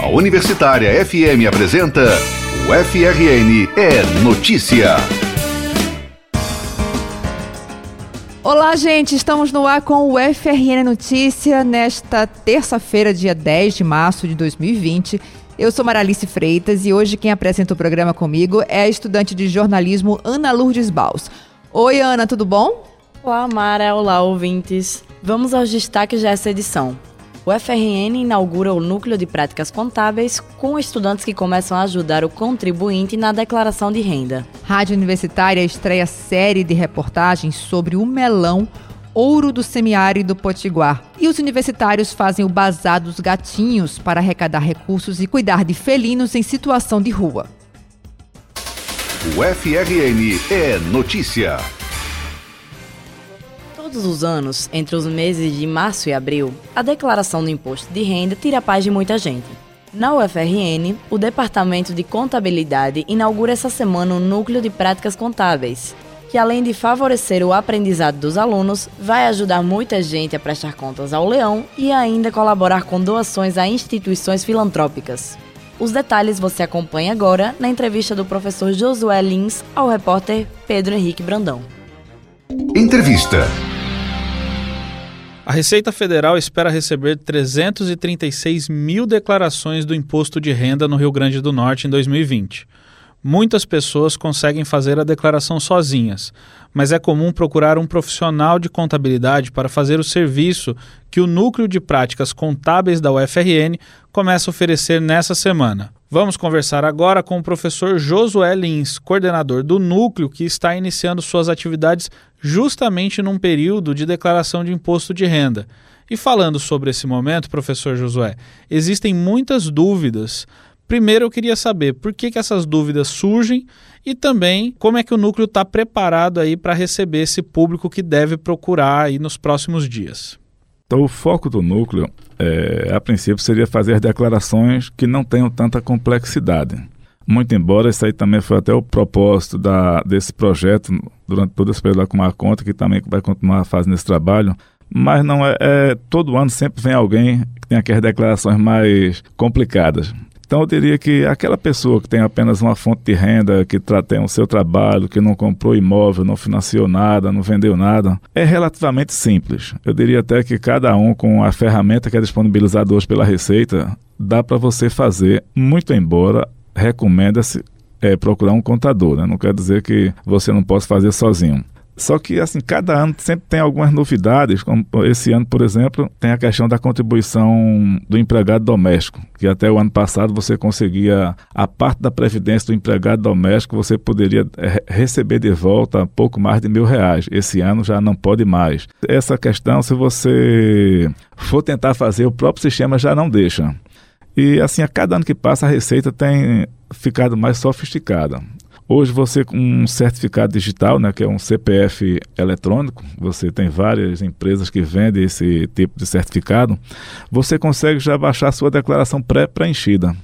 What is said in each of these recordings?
A Universitária FM apresenta o FRN é Notícia. Olá, gente, estamos no ar com o FRN Notícia nesta terça-feira, dia 10 de março de 2020. Eu sou Maralice Freitas e hoje quem apresenta o programa comigo é a estudante de jornalismo Ana Lourdes Baus. Oi, Ana, tudo bom? Olá, Mara. Olá, ouvintes. Vamos aos destaques dessa edição. O FRN inaugura o Núcleo de Práticas Contábeis com estudantes que começam a ajudar o contribuinte na declaração de renda. Rádio Universitária estreia série de reportagens sobre o melão ouro do semiárido potiguar. E os universitários fazem o bazar dos gatinhos para arrecadar recursos e cuidar de felinos em situação de rua. O FRN é notícia. Todos os anos, entre os meses de março e abril, a declaração do imposto de renda tira a paz de muita gente. Na UFRN, o Departamento de Contabilidade inaugura essa semana o Núcleo de Práticas Contábeis, que além de favorecer o aprendizado dos alunos, vai ajudar muita gente a prestar contas ao leão e ainda colaborar com doações a instituições filantrópicas. Os detalhes você acompanha agora na entrevista do professor Josué Lins ao repórter Pedro Henrique Brandão. Entrevista. A Receita Federal espera receber 336 mil declarações do imposto de renda no Rio Grande do Norte em 2020. Muitas pessoas conseguem fazer a declaração sozinhas, mas é comum procurar um profissional de contabilidade para fazer o serviço que o Núcleo de Práticas Contábeis da UFRN começa a oferecer nessa semana. Vamos conversar agora com o professor Josué Lins, coordenador do núcleo que está iniciando suas atividades justamente num período de declaração de imposto de renda. E falando sobre esse momento, professor Josué, existem muitas dúvidas Primeiro eu queria saber por que, que essas dúvidas surgem e também como é que o núcleo está preparado aí para receber esse público que deve procurar aí nos próximos dias. Então, o foco do núcleo, é, a princípio, seria fazer declarações que não tenham tanta complexidade. Muito embora isso aí também foi até o propósito da, desse projeto durante todo esse período lá com a conta, que também vai continuar fazendo esse trabalho, mas não é, é, todo ano sempre vem alguém que tem aquelas declarações mais complicadas. Então eu diria que aquela pessoa que tem apenas uma fonte de renda, que tem o seu trabalho, que não comprou imóvel, não financiou nada, não vendeu nada, é relativamente simples. Eu diria até que cada um com a ferramenta que é disponibilizada hoje pela Receita, dá para você fazer, muito embora recomenda-se é, procurar um contador, né? Não quer dizer que você não possa fazer sozinho. Só que, assim, cada ano sempre tem algumas novidades, como esse ano, por exemplo, tem a questão da contribuição do empregado doméstico, que até o ano passado você conseguia, a parte da previdência do empregado doméstico, você poderia é, receber de volta pouco mais de mil reais. Esse ano já não pode mais. Essa questão, se você for tentar fazer, o próprio sistema já não deixa. E, assim, a cada ano que passa, a Receita tem ficado mais sofisticada. Hoje você com um certificado digital, né, que é um CPF eletrônico, você tem várias empresas que vendem esse tipo de certificado, você consegue já baixar sua declaração pré-preenchida.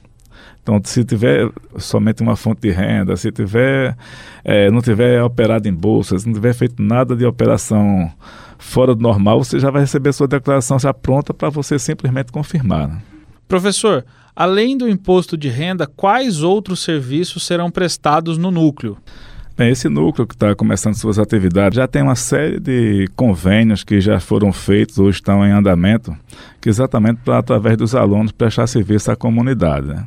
Então, se tiver somente uma fonte de renda, se tiver, é, não tiver operado em bolsa, se não tiver feito nada de operação fora do normal, você já vai receber sua declaração já pronta para você simplesmente confirmar. Professor, Além do imposto de renda, quais outros serviços serão prestados no núcleo? Bem, esse núcleo que está começando suas atividades já tem uma série de convênios que já foram feitos ou estão em andamento, que exatamente para, através dos alunos, prestar serviço à comunidade. Né?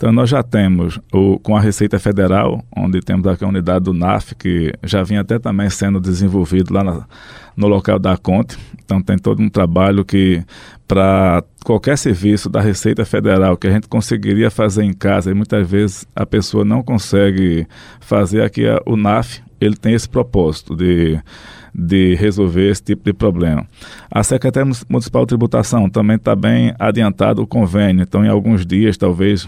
Então, nós já temos o, com a Receita Federal, onde temos aqui a unidade do NAF, que já vinha até também sendo desenvolvido lá na, no local da Conte. Então, tem todo um trabalho que para qualquer serviço da Receita Federal que a gente conseguiria fazer em casa e muitas vezes a pessoa não consegue fazer aqui o NAF, ele tem esse propósito de, de resolver esse tipo de problema. A Secretaria Municipal de Tributação também está bem adiantado o convênio, então em alguns dias, talvez,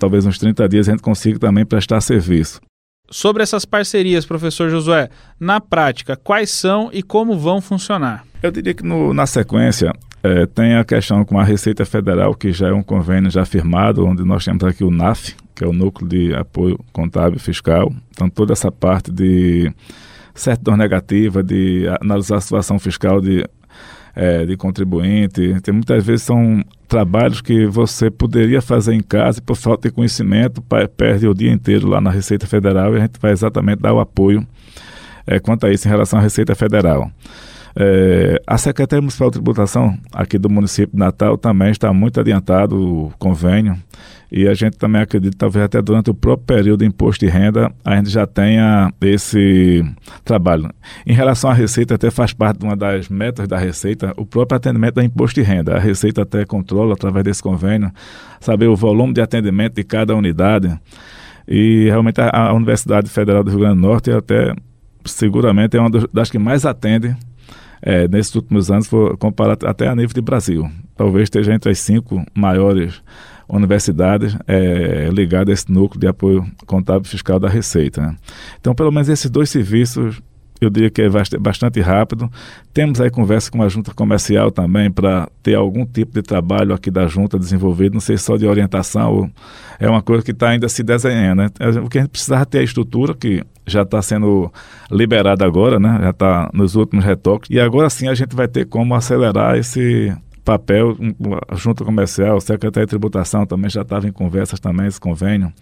talvez uns 30 dias, a gente consiga também prestar serviço. Sobre essas parcerias, professor Josué, na prática, quais são e como vão funcionar? Eu diria que no, na sequência, é, tem a questão com a Receita Federal, que já é um convênio já firmado, onde nós temos aqui o NAF, que é o Núcleo de Apoio Contábil Fiscal. Então, toda essa parte de certidão negativa, de analisar a situação fiscal de é, de contribuinte. Tem, muitas vezes são trabalhos que você poderia fazer em casa e por falta de conhecimento perde o dia inteiro lá na Receita Federal e a gente vai exatamente dar o apoio é, quanto a isso em relação à Receita Federal. É, a Secretaria Municipal de Tributação aqui do município de Natal também está muito adiantado o convênio e a gente também acredita talvez até durante o próprio período de imposto de renda a gente já tenha esse trabalho. Em relação à Receita, até faz parte de uma das metas da Receita o próprio atendimento da imposto de renda. A Receita até controla através desse convênio saber o volume de atendimento de cada unidade e realmente a, a Universidade Federal do Rio Grande do Norte até seguramente é uma das que mais atende é, nesses últimos anos, comparado até a nível de Brasil. Talvez esteja entre as cinco maiores universidades é, ligadas a esse núcleo de apoio contábil fiscal da Receita. Né? Então, pelo menos esses dois serviços eu diria que é bastante rápido. Temos aí conversa com a junta comercial também para ter algum tipo de trabalho aqui da junta desenvolvido, não sei só de orientação, é uma coisa que está ainda se desenhando. Né? É, o que a gente precisava ter a estrutura, que já está sendo liberada agora, né? já está nos últimos retoques, e agora sim a gente vai ter como acelerar esse papel, a junta comercial, o secretário de tributação também já estava em conversas também, esse convênio.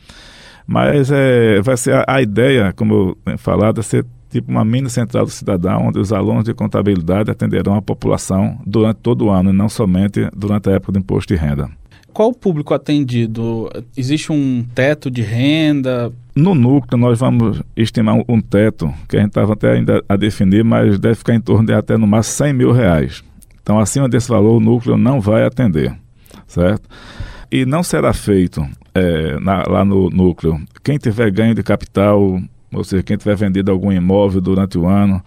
Mas é, vai ser a, a ideia, como eu tenho falado, é ser tipo uma mini central do cidadão, onde os alunos de contabilidade atenderão a população durante todo o ano, e não somente durante a época do imposto de renda. Qual o público atendido? Existe um teto de renda? No núcleo, nós vamos estimar um teto, que a gente estava até ainda a definir, mas deve ficar em torno de até no máximo 100 mil reais. Então, acima desse valor, o núcleo não vai atender, certo? E não será feito é, na, lá no núcleo. Quem tiver ganho de capital ou seja, quem tiver vendido algum imóvel durante o ano,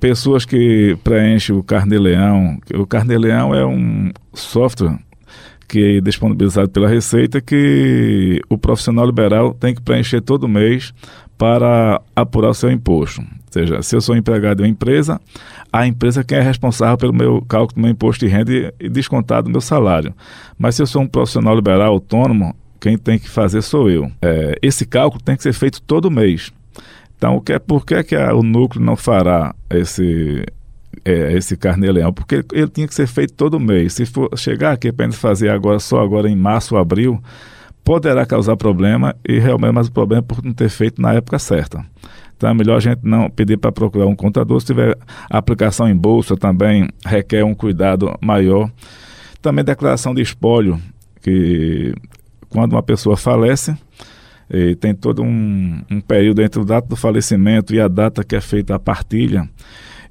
pessoas que preenchem o Carnê-Leão. O Carnê-Leão é um software que é disponibilizado pela Receita que o profissional liberal tem que preencher todo mês para apurar o seu imposto. Ou seja, se eu sou empregado de uma empresa, a empresa quem é responsável pelo meu cálculo do meu imposto de renda e descontado do meu salário. Mas se eu sou um profissional liberal autônomo, quem tem que fazer sou eu. É, esse cálculo tem que ser feito todo mês. Então, o que é, por que, que a, o núcleo não fará esse, é, esse carnê-leão? Porque ele, ele, tinha que ser feito todo mês. Se for chegar aqui para fazer agora, só agora em março ou abril, poderá causar problema e realmente mais o problema é por não ter feito na época certa. Então é melhor a gente não pedir para procurar um contador. Se tiver aplicação em bolsa também requer um cuidado maior. Também declaração de espólio, que quando uma pessoa falece, tem todo um, um período entre o data do falecimento e a data que é feita a partilha.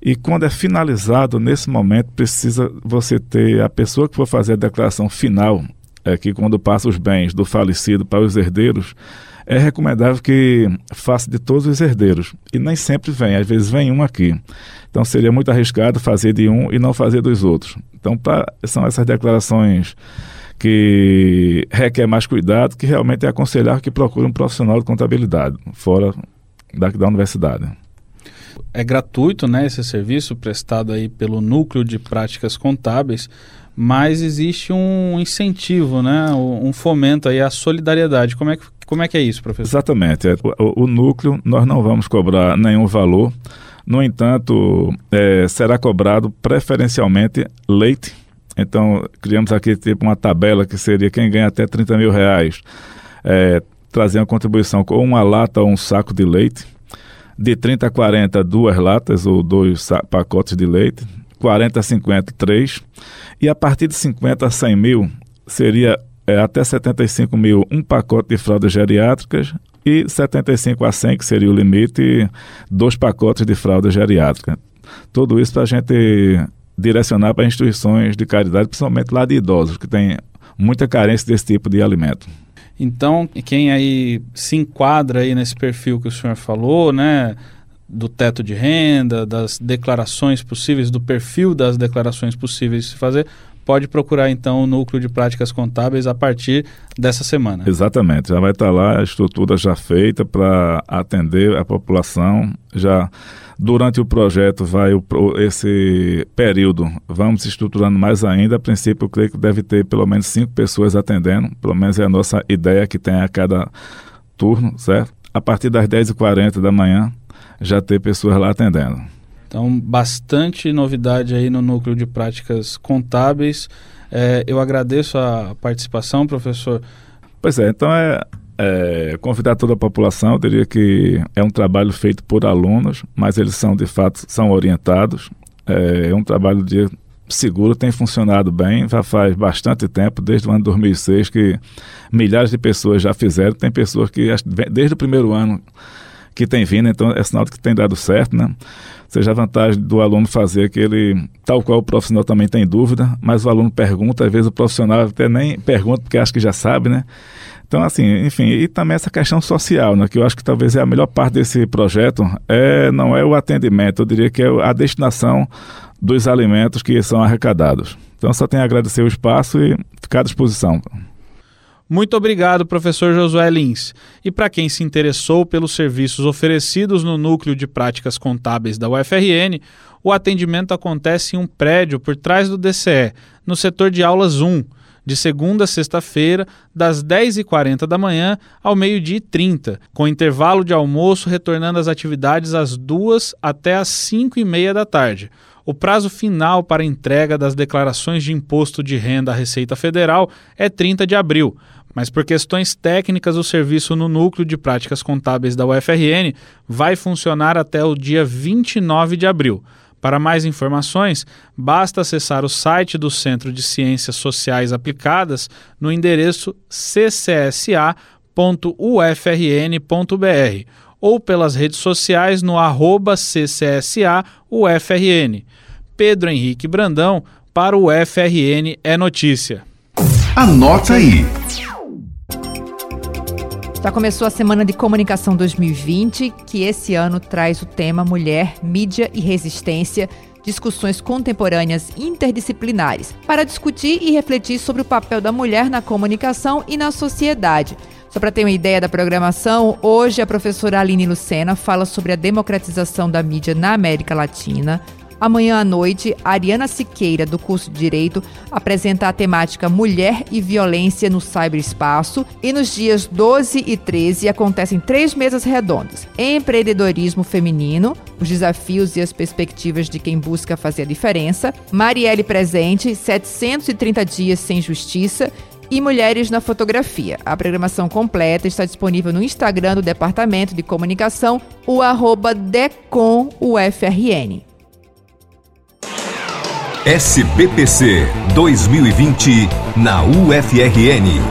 E quando é finalizado, nesse momento, precisa você ter a pessoa que for fazer a declaração final, é que quando passa os bens do falecido para os herdeiros, é recomendável que faça de todos os herdeiros. E nem sempre vem, às vezes vem um aqui. Então seria muito arriscado fazer de um e não fazer dos outros. Então pra, são essas declarações que requer mais cuidado, que realmente é aconselhar que procure um profissional de contabilidade fora da, da universidade. É gratuito, né, esse serviço prestado aí pelo Núcleo de Práticas Contábeis, mas existe um incentivo, né, um fomento aí à solidariedade. Como é que, como é, que é isso, professor? Exatamente. É, o, o núcleo, nós não vamos cobrar nenhum valor, no entanto, é, será cobrado preferencialmente leite então, criamos aqui tipo uma tabela que seria quem ganha até 30 mil reais é, trazer uma contribuição com uma lata ou um saco de leite. De 30 a 40, duas latas ou dois pacotes de leite. 40 a 50, três. E a partir de 50 a 100 mil, seria é, até 75 mil um pacote de fraldas geriátricas e 75 a 100, que seria o limite, dois pacotes de fralda geriátrica. Tudo isso para a gente direcionar para instituições de caridade, principalmente lá de idosos, que tem muita carência desse tipo de alimento. Então, quem aí se enquadra aí nesse perfil que o senhor falou, né, do teto de renda, das declarações possíveis, do perfil das declarações possíveis de se fazer, pode procurar então o núcleo de práticas contábeis a partir dessa semana. Exatamente, já vai estar lá a estrutura já feita para atender a população, já Durante o projeto, vai o, esse período, vamos estruturando mais ainda. A princípio, eu creio que deve ter pelo menos cinco pessoas atendendo, pelo menos é a nossa ideia que tem a cada turno, certo? A partir das 10h40 da manhã, já ter pessoas lá atendendo. Então, bastante novidade aí no núcleo de práticas contábeis. É, eu agradeço a participação, professor. Pois é, então é, é, convidar toda a população. Eu diria que é um trabalho feito por alunos, mas eles são de fato são orientados. É, é um trabalho de seguro, tem funcionado bem. Já faz bastante tempo, desde o ano 2006, que milhares de pessoas já fizeram. Tem pessoas que desde o primeiro ano que tem vindo, então é sinal de que tem dado certo, né? Seja a vantagem do aluno fazer que ele, tal qual o profissional também tem dúvida, mas o aluno pergunta, às vezes o profissional até nem pergunta porque acha que já sabe, né? Então, assim, enfim, e também essa questão social, né, que eu acho que talvez é a melhor parte desse projeto, é, não é o atendimento, eu diria que é a destinação dos alimentos que são arrecadados. Então, só tenho a agradecer o espaço e ficar à disposição. Muito obrigado, professor Josué Lins. E para quem se interessou pelos serviços oferecidos no Núcleo de Práticas Contábeis da UFRN, o atendimento acontece em um prédio por trás do DCE, no setor de aulas 1 de segunda a sexta-feira, das 10h40 da manhã ao meio-dia e 30, com intervalo de almoço retornando às atividades às 2 até às 5 e meia da tarde. O prazo final para entrega das declarações de imposto de renda à Receita Federal é 30 de abril, mas por questões técnicas o serviço no Núcleo de Práticas Contábeis da UFRN vai funcionar até o dia 29 de abril. Para mais informações, basta acessar o site do Centro de Ciências Sociais Aplicadas no endereço ccsa.ufrn.br ou pelas redes sociais no arroba ccsaufrn. Pedro Henrique Brandão para o UFRN é notícia. Anota aí. Já começou a Semana de Comunicação 2020, que esse ano traz o tema Mulher, Mídia e Resistência, discussões contemporâneas interdisciplinares, para discutir e refletir sobre o papel da mulher na comunicação e na sociedade. Só para ter uma ideia da programação, hoje a professora Aline Lucena fala sobre a democratização da mídia na América Latina, Amanhã à noite, Ariana Siqueira, do curso de Direito, apresenta a temática Mulher e Violência no Cyberespaço. E nos dias 12 e 13 acontecem três mesas redondas: Empreendedorismo Feminino, os desafios e as perspectivas de quem busca fazer a diferença. Marielle Presente, 730 dias sem justiça e Mulheres na Fotografia. A programação completa está disponível no Instagram do Departamento de Comunicação, o arroba DecomUFRN. SBPC 2020 na UFRN.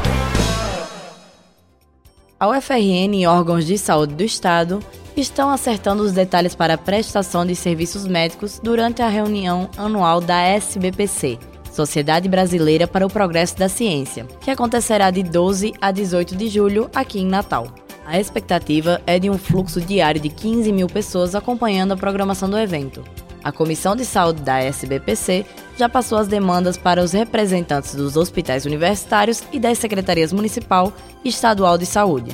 A UFRN e órgãos de saúde do Estado estão acertando os detalhes para a prestação de serviços médicos durante a reunião anual da SBPC, Sociedade Brasileira para o Progresso da Ciência, que acontecerá de 12 a 18 de julho aqui em Natal. A expectativa é de um fluxo diário de 15 mil pessoas acompanhando a programação do evento. A Comissão de Saúde da SBPC já passou as demandas para os representantes dos hospitais universitários e das secretarias municipal e estadual de saúde.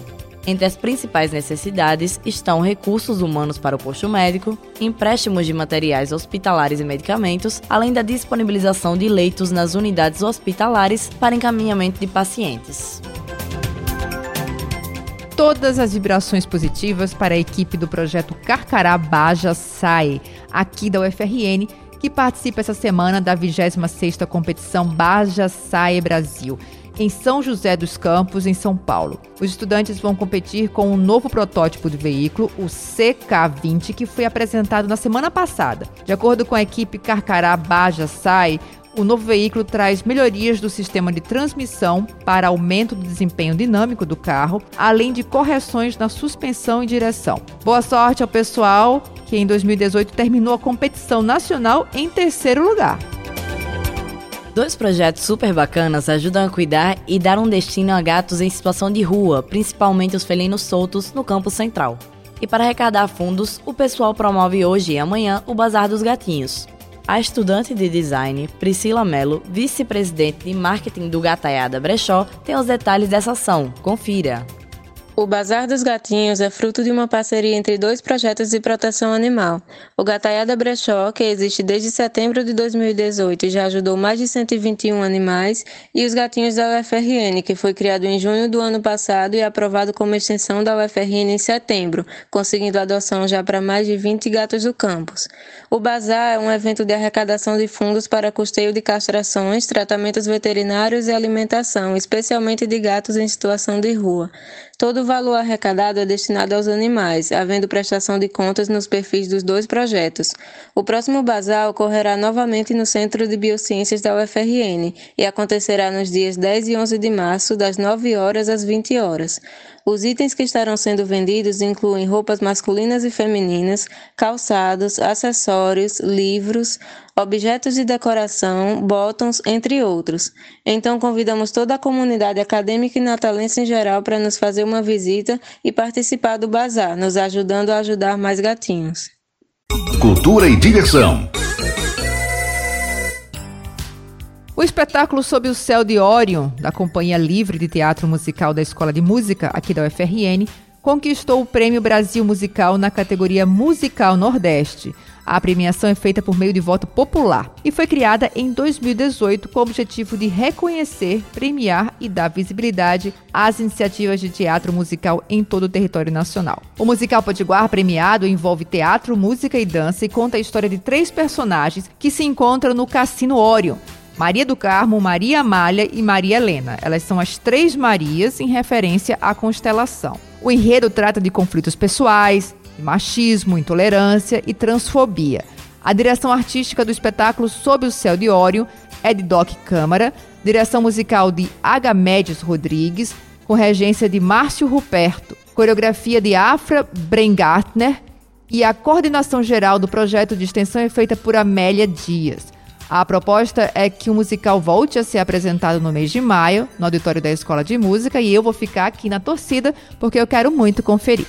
Entre as principais necessidades estão recursos humanos para o posto médico, empréstimos de materiais hospitalares e medicamentos, além da disponibilização de leitos nas unidades hospitalares para encaminhamento de pacientes todas as vibrações positivas para a equipe do projeto Carcará Baja SAE, aqui da UFRN, que participa essa semana da 26ª competição Baja SAE Brasil, em São José dos Campos, em São Paulo. Os estudantes vão competir com um novo protótipo de veículo, o CK20, que foi apresentado na semana passada. De acordo com a equipe Carcará Baja SAE, o novo veículo traz melhorias do sistema de transmissão para aumento do desempenho dinâmico do carro, além de correções na suspensão e direção. Boa sorte ao pessoal que em 2018 terminou a competição nacional em terceiro lugar. Dois projetos super bacanas ajudam a cuidar e dar um destino a gatos em situação de rua, principalmente os felinos soltos no campo central. E para arrecadar fundos, o pessoal promove hoje e amanhã o Bazar dos Gatinhos. A estudante de design Priscila Mello, vice-presidente de marketing do Gataiada Brechó, tem os detalhes dessa ação. Confira. O Bazar dos Gatinhos é fruto de uma parceria entre dois projetos de proteção animal. O Gataiada Brechó, que existe desde setembro de 2018 e já ajudou mais de 121 animais, e os Gatinhos da UFRN, que foi criado em junho do ano passado e aprovado como extensão da UFRN em setembro, conseguindo adoção já para mais de 20 gatos do campus. O Bazar é um evento de arrecadação de fundos para custeio de castrações, tratamentos veterinários e alimentação, especialmente de gatos em situação de rua. Todo o valor arrecadado é destinado aos animais, havendo prestação de contas nos perfis dos dois projetos. O próximo bazar ocorrerá novamente no Centro de Biociências da UFRN e acontecerá nos dias 10 e 11 de março, das 9 horas às 20 horas. Os itens que estarão sendo vendidos incluem roupas masculinas e femininas, calçados, acessórios, livros, objetos de decoração, botões, entre outros. Então convidamos toda a comunidade acadêmica e natalense em geral para nos fazer uma visita e participar do bazar, nos ajudando a ajudar mais gatinhos. Cultura e diversão. O espetáculo Sob o Céu de Orion, da Companhia Livre de Teatro Musical da Escola de Música, aqui da UFRN, conquistou o Prêmio Brasil Musical na categoria Musical Nordeste. A premiação é feita por meio de voto popular e foi criada em 2018 com o objetivo de reconhecer, premiar e dar visibilidade às iniciativas de teatro musical em todo o território nacional. O musical Potiguar premiado envolve teatro, música e dança e conta a história de três personagens que se encontram no Cassino Orion, Maria do Carmo, Maria Amália e Maria Helena. Elas são as três Marias em referência à constelação. O enredo trata de conflitos pessoais, machismo, intolerância e transfobia. A direção artística do espetáculo Sob o Céu de Ório é de Doc Câmara, direção musical de Agamedes Rodrigues, com regência de Márcio Ruperto, coreografia de Afra Brengartner e a coordenação geral do projeto de extensão é feita por Amélia Dias. A proposta é que o musical volte a ser apresentado no mês de maio, no auditório da Escola de Música, e eu vou ficar aqui na torcida porque eu quero muito conferir.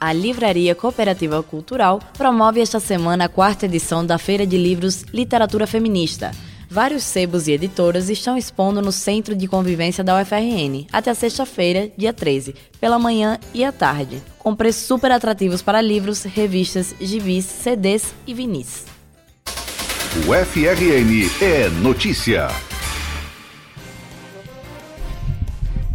A Livraria Cooperativa Cultural promove esta semana a quarta edição da Feira de Livros Literatura Feminista. Vários sebos e editoras estão expondo no Centro de Convivência da UFRN até sexta-feira, dia 13, pela manhã e à tarde, com preços super atrativos para livros, revistas, gibis, CDs e vinis. O FRN é notícia.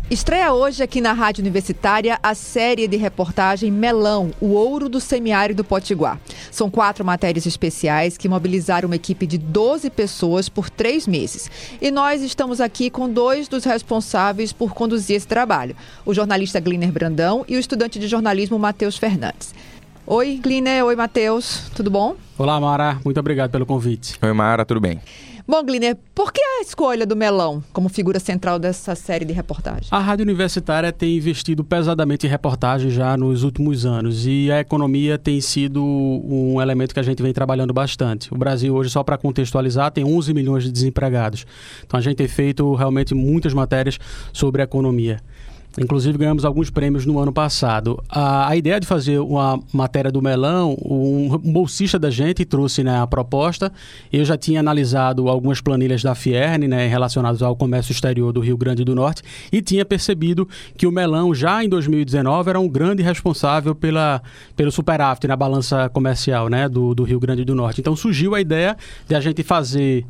Estreia hoje aqui na Rádio Universitária a série de reportagem Melão, o ouro do semiárido Potiguar. São quatro matérias especiais que mobilizaram uma equipe de 12 pessoas por três meses. E nós estamos aqui com dois dos responsáveis por conduzir esse trabalho: o jornalista Gliner Brandão e o estudante de jornalismo Matheus Fernandes. Oi, Gliner. Oi, Matheus. Tudo bom? Olá, Mara. Muito obrigado pelo convite. Oi, Mara. Tudo bem? Bom, Gliner, por que a escolha do melão como figura central dessa série de reportagens? A Rádio Universitária tem investido pesadamente em reportagens já nos últimos anos e a economia tem sido um elemento que a gente vem trabalhando bastante. O Brasil hoje, só para contextualizar, tem 11 milhões de desempregados. Então a gente tem feito realmente muitas matérias sobre economia. Inclusive ganhamos alguns prêmios no ano passado. A, a ideia de fazer uma matéria do melão, um, bolsista da gente trouxe né, a proposta. Eu já tinha analisado algumas planilhas da Fierne né, relacionadas ao comércio exterior do Rio Grande do Norte e tinha percebido que o melão já em 2019 era um grande responsável pela, pelo superávit na balança comercial né, do, do Rio Grande do Norte. Então surgiu a ideia de a gente fazer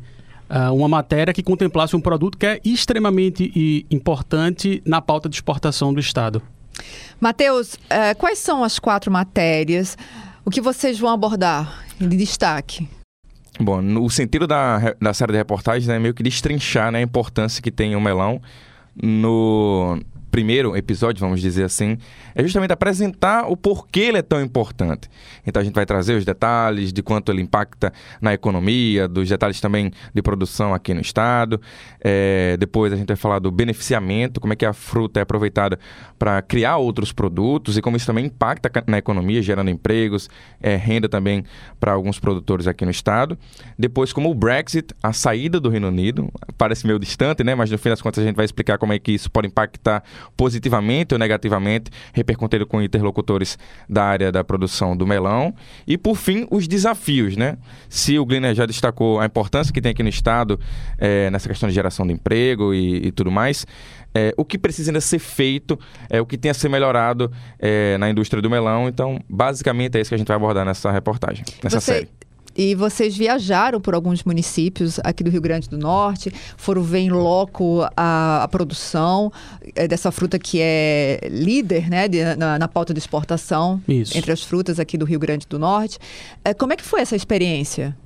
uh, uma matéria que contemplasse um produto que é extremamente importante na pauta de exportação do Estado. Matheus, uh, quais são as quatro matérias? O que vocês vão abordar de destaque? Bom, o sentido da, da série de reportagens é meio que destrinchar né, a importância que tem o melão no, primeiro episódio, vamos dizer assim, é justamente apresentar o porquê ele é tão importante. Então a gente vai trazer os detalhes de quanto ele impacta na economia, dos detalhes também de produção aqui no estado. É, depois a gente vai falar do beneficiamento, como é que a fruta é aproveitada para criar outros produtos e como isso também impacta na economia, gerando empregos, é, renda também para alguns produtores aqui no estado. Depois, como o Brexit, a saída do Reino Unido, parece meio distante, né? Mas no fim das contas a gente vai explicar como é que isso pode impactar positivamente ou negativamente, repercutindo com interlocutores da área da produção do melão. E, por fim, os desafios, né? Se o Gliner já destacou a importância que tem aqui no Estado é, nessa questão de geração de emprego e, e tudo mais, é, o que precisa ainda ser feito, é, o que tem a ser melhorado é, na indústria do melão. Então, basicamente, é isso que a gente vai abordar nessa reportagem, nessa Você... série. E vocês viajaram por alguns municípios aqui do Rio Grande do Norte, foram ver em loco a, a produção é, dessa fruta que é líder né, de, na, na, pauta de exportação Isso. entre as frutas aqui do Rio Grande do Norte. É, como é que foi essa experiência?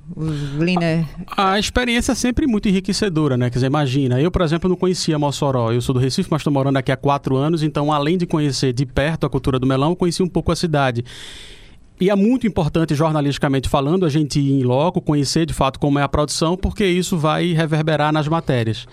Lina... A, a, experiência é sempre muito enriquecedora, né? Quer dizer, imagina, eu, por exemplo, não conhecia Mossoró. Eu sou do Recife, mas estou morando aqui há quatro anos, então, além de conhecer de perto a cultura do melão, eu conheci um pouco a cidade. E é muito importante, jornalisticamente falando, a gente ir em loco, conhecer de fato como é a produção, porque isso vai reverberar nas matérias.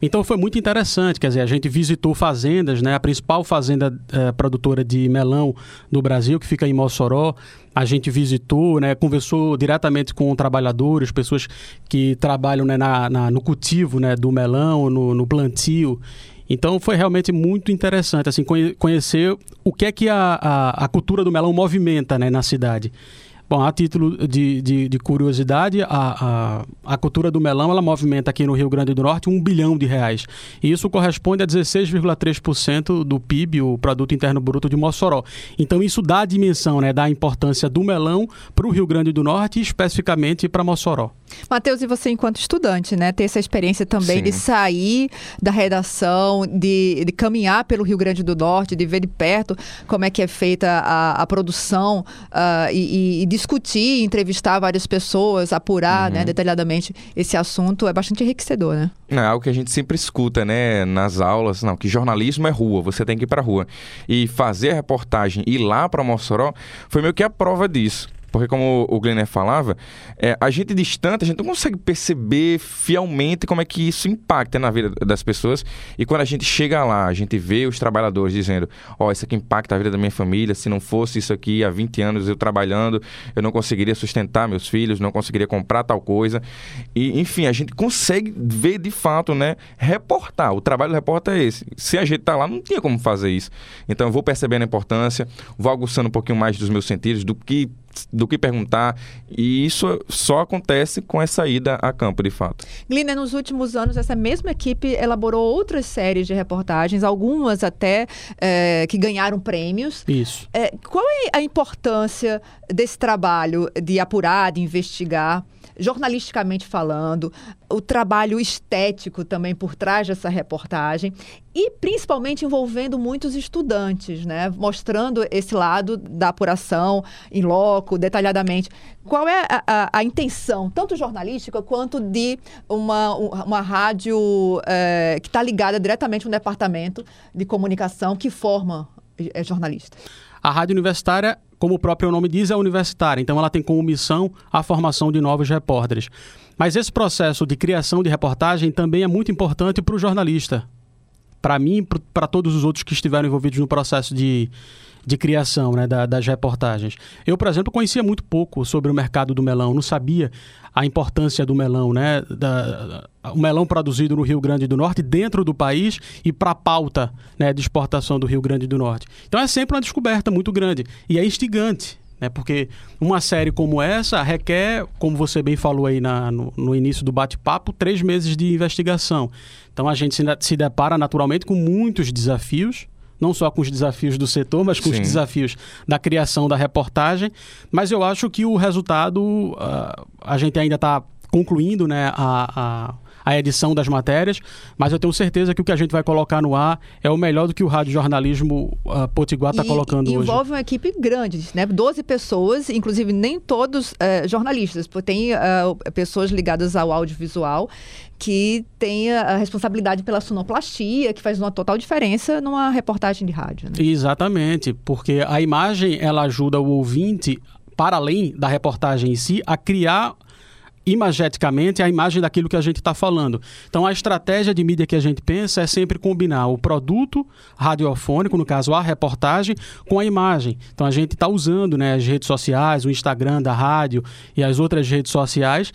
Então foi muito interessante, quer dizer, a gente visitou fazendas, né? A principal fazenda eh, produtora de melão do Brasil, que fica em Mossoró, a gente visitou, né, conversou diretamente com trabalhadores, pessoas que trabalham né, na, na, no cultivo né, do melão, no, no plantio. Então foi realmente muito interessante assim conhecer o que é que a, a, a cultura do melão movimenta né, na cidade. Bom, a título de, de, de curiosidade, a, a, a, cultura do melão ela movimenta aqui no Rio Grande do Norte um bilhão de reais. E isso corresponde a 16,3% do PIB, o Produto Interno Bruto de Mossoró. Então isso dá a dimensão, né, da importância do melão para o Rio Grande do Norte e especificamente para Mossoró. Matheus, e você enquanto estudante, né, ter essa experiência também Sim. de sair da redação, de, de caminhar pelo Rio Grande do Norte, de ver de perto como é que é feita a, a produção uh, e, e discutir, entrevistar várias pessoas, apurar né, uhum. né, detalhadamente esse assunto é bastante enriquecedor, né? É algo que a gente sempre escuta, né, nas aulas, não, que jornalismo é rua, você tem que ir para rua. E fazer a reportagem, ir lá para Mossoró, foi meio que a prova disso. Porque, como o Glenner falava, é, a gente distante, a gente não consegue perceber fielmente como é que isso impacta na vida das pessoas. E quando a gente chega lá, a gente vê os trabalhadores dizendo: Ó, oh, isso aqui impacta a vida da minha família. Se não fosse isso aqui há 20 anos eu trabalhando, eu não conseguiria sustentar meus filhos, não conseguiria comprar tal coisa. E, enfim, a gente consegue ver de fato, né? Reportar. O trabalho do repórter é esse. Se a gente tá lá, não tinha como fazer isso. Então, eu vou percebendo a importância, vou aguçando um pouquinho mais dos meus sentidos, do que do que perguntar. E isso só acontece com essa ida a campo, de fato. Glina, nos últimos anos, essa mesma equipe elaborou outras séries de reportagens, algumas até é, que ganharam prêmios. Isso. É, qual é a importância desse trabalho de apurar, de investigar? Jornalisticamente falando, o trabalho estético também por trás dessa reportagem e principalmente envolvendo muitos estudantes, né? mostrando esse lado da apuração em loco, detalhadamente. Qual é a, a, a intenção, tanto jornalística quanto de uma, uma rádio é, que está ligada diretamente a um departamento de comunicação que forma é, jornalistas? A rádio universitária como o próprio nome diz, é universitária, então ela tem como missão a formação de novos repórteres. Mas esse processo de criação de reportagem também é muito importante para o jornalista. Para mim e para todos os outros que estiveram envolvidos no processo de, de criação né, da, das reportagens. Eu, por exemplo, conhecia muito pouco sobre o mercado do melão, não sabia a importância do melão, né, da, o melão produzido no Rio Grande do Norte dentro do país e para a pauta né, de exportação do Rio Grande do Norte. Então é sempre uma descoberta muito grande e é instigante. Né, porque uma série como essa requer, como você bem falou aí na, no, no início do bate-papo, três meses de investigação. Então a gente se, se depara naturalmente com muitos desafios, não só com os desafios do setor, mas com Sim. os desafios da criação da reportagem. Mas eu acho que o resultado, uh, a gente ainda está concluindo né, a, a a edição das matérias, mas eu tenho certeza que o que a gente vai colocar no ar é o melhor do que o Rádio Jornalismo uh, Potiguar está colocando envolve hoje. Envolve uma equipe grande, né? 12 pessoas, inclusive nem todos uh, jornalistas, porque tem uh, pessoas ligadas ao audiovisual que têm a responsabilidade pela sonoplastia, que faz uma total diferença numa reportagem de rádio. Né? Exatamente, porque a imagem ela ajuda o ouvinte para além da reportagem em si, a criar imageticamente a imagem daquilo que a gente está falando. Então, a estratégia de mídia que a gente pensa é sempre combinar o produto radiofônico, no caso a reportagem, com a imagem. Então, a gente está usando né, as redes sociais, o Instagram da rádio e as outras redes sociais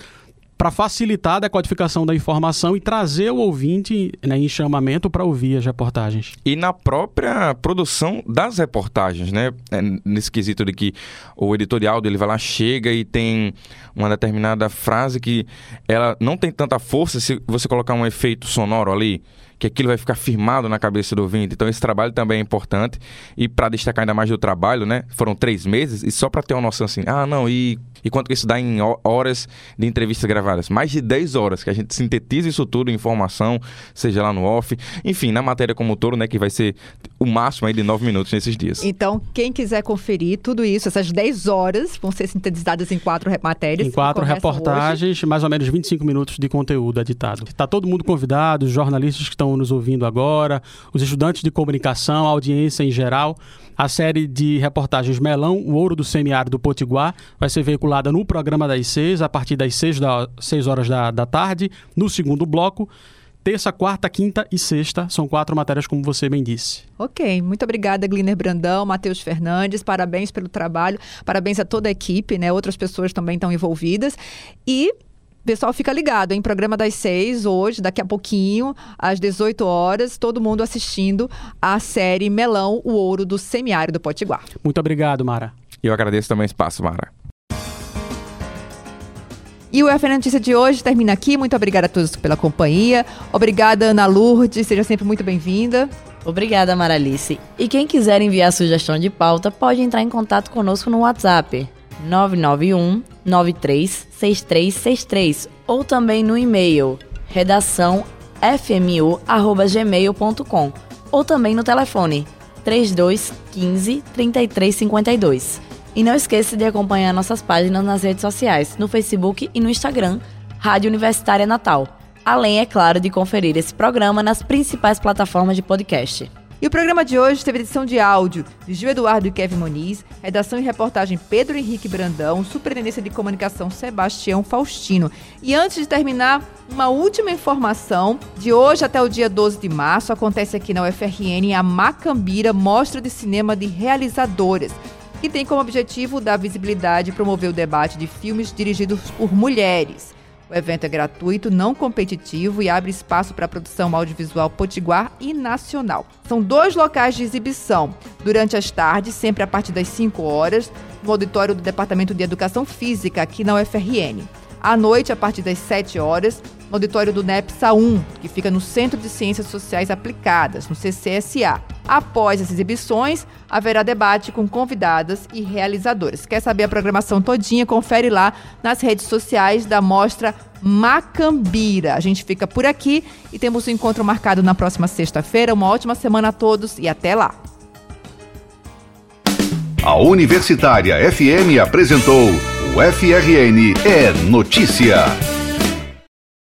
para facilitar a decodificação da informação e trazer o ouvinte né, em chamamento para ouvir as reportagens. E na própria produção das reportagens, né? É, nesse quesito de que o editorial dele vai lá, chega e tem uma determinada frase que ela não tem tanta força se você colocar um efeito sonoro ali que aquilo vai ficar firmado na cabeça do ouvinte. Então, esse trabalho também é importante. E para destacar ainda mais do trabalho, né? Foram três meses, e só para ter uma noção assim, ah, não, e, e quanto que isso dá em horas de entrevistas gravadas? Mais de 10 horas, que a gente sintetiza isso tudo em informação, seja lá no off, enfim, na matéria como um todo, né? Que vai ser o máximo aí de 9 minutos nesses dias. Então, quem quiser conferir tudo isso, essas 10 horas vão ser sintetizadas em quatro matérias. Em quatro reportagens, hoje. mais ou menos 25 minutos de conteúdo editado. Está todo mundo convidado, os jornalistas que estão estão nos ouvindo agora, os estudantes de comunicação, a audiência em geral. A série de reportagens Melão, o Ouro do Semiárido Potiguar, vai ser veiculada no programa das seis, a partir das seis, da, seis horas da, da tarde, no segundo bloco. Terça, quarta, quinta e sexta são quatro matérias, como você bem disse. Ok, muito obrigada, Gliner Brandão, Matheus Fernandes, parabéns pelo trabalho, parabéns a toda a equipe, né? Outras pessoas também estão envolvidas. E Pessoal, fica ligado, em programa das seis, hoje, daqui a pouquinho, às 18 horas, todo mundo assistindo a série Melão, o Ouro do Semiárido Potiguar. Muito obrigado, Mara. E eu agradeço também o espaço, Mara. E o FN Notícia de hoje termina aqui. Muito obrigada a todos pela companhia. Obrigada, Ana Lourdes. Seja sempre muito bem-vinda. Obrigada, Maralice. E quem quiser enviar sugestão de pauta, pode entrar em contato conosco no WhatsApp 991 936363 ou também no e-mail redação fmu@gmail.com ou também no telefone 3215 3352. E não esqueça de acompanhar nossas páginas nas redes sociais, no Facebook e no Instagram, Rádio Universitária Natal. Além, é claro, de conferir esse programa nas principais plataformas de podcast. E o programa de hoje teve edição de áudio de Gil Eduardo e Kevin Moniz, redação e reportagem Pedro Henrique Brandão, superintendência de comunicação Sebastião Faustino. E antes de terminar, uma última informação. De hoje até o dia 12 de março acontece aqui na UFRN a Macambira Mostra de Cinema de Realizadoras que tem como objetivo dar visibilidade e promover o debate de filmes dirigidos por mulheres. O evento é gratuito, não competitivo e abre espaço para a produção audiovisual potiguar e nacional. São dois locais de exibição. Durante as tardes, sempre a partir das 5 horas, no auditório do Departamento de Educação Física, aqui na UFRN. À noite, a partir das 7 horas, no auditório do NEPSA 1, que fica no Centro de Ciências Sociais Aplicadas, no CCSA. Após as exibições, haverá debate com convidadas e realizadoras. Quer saber a programação todinha? Confere lá nas redes sociais da mostra Macambira. A gente fica por aqui e temos o um encontro marcado na próxima sexta-feira. Uma ótima semana a todos e até lá. A Universitária FM apresentou o FRN é Notícia.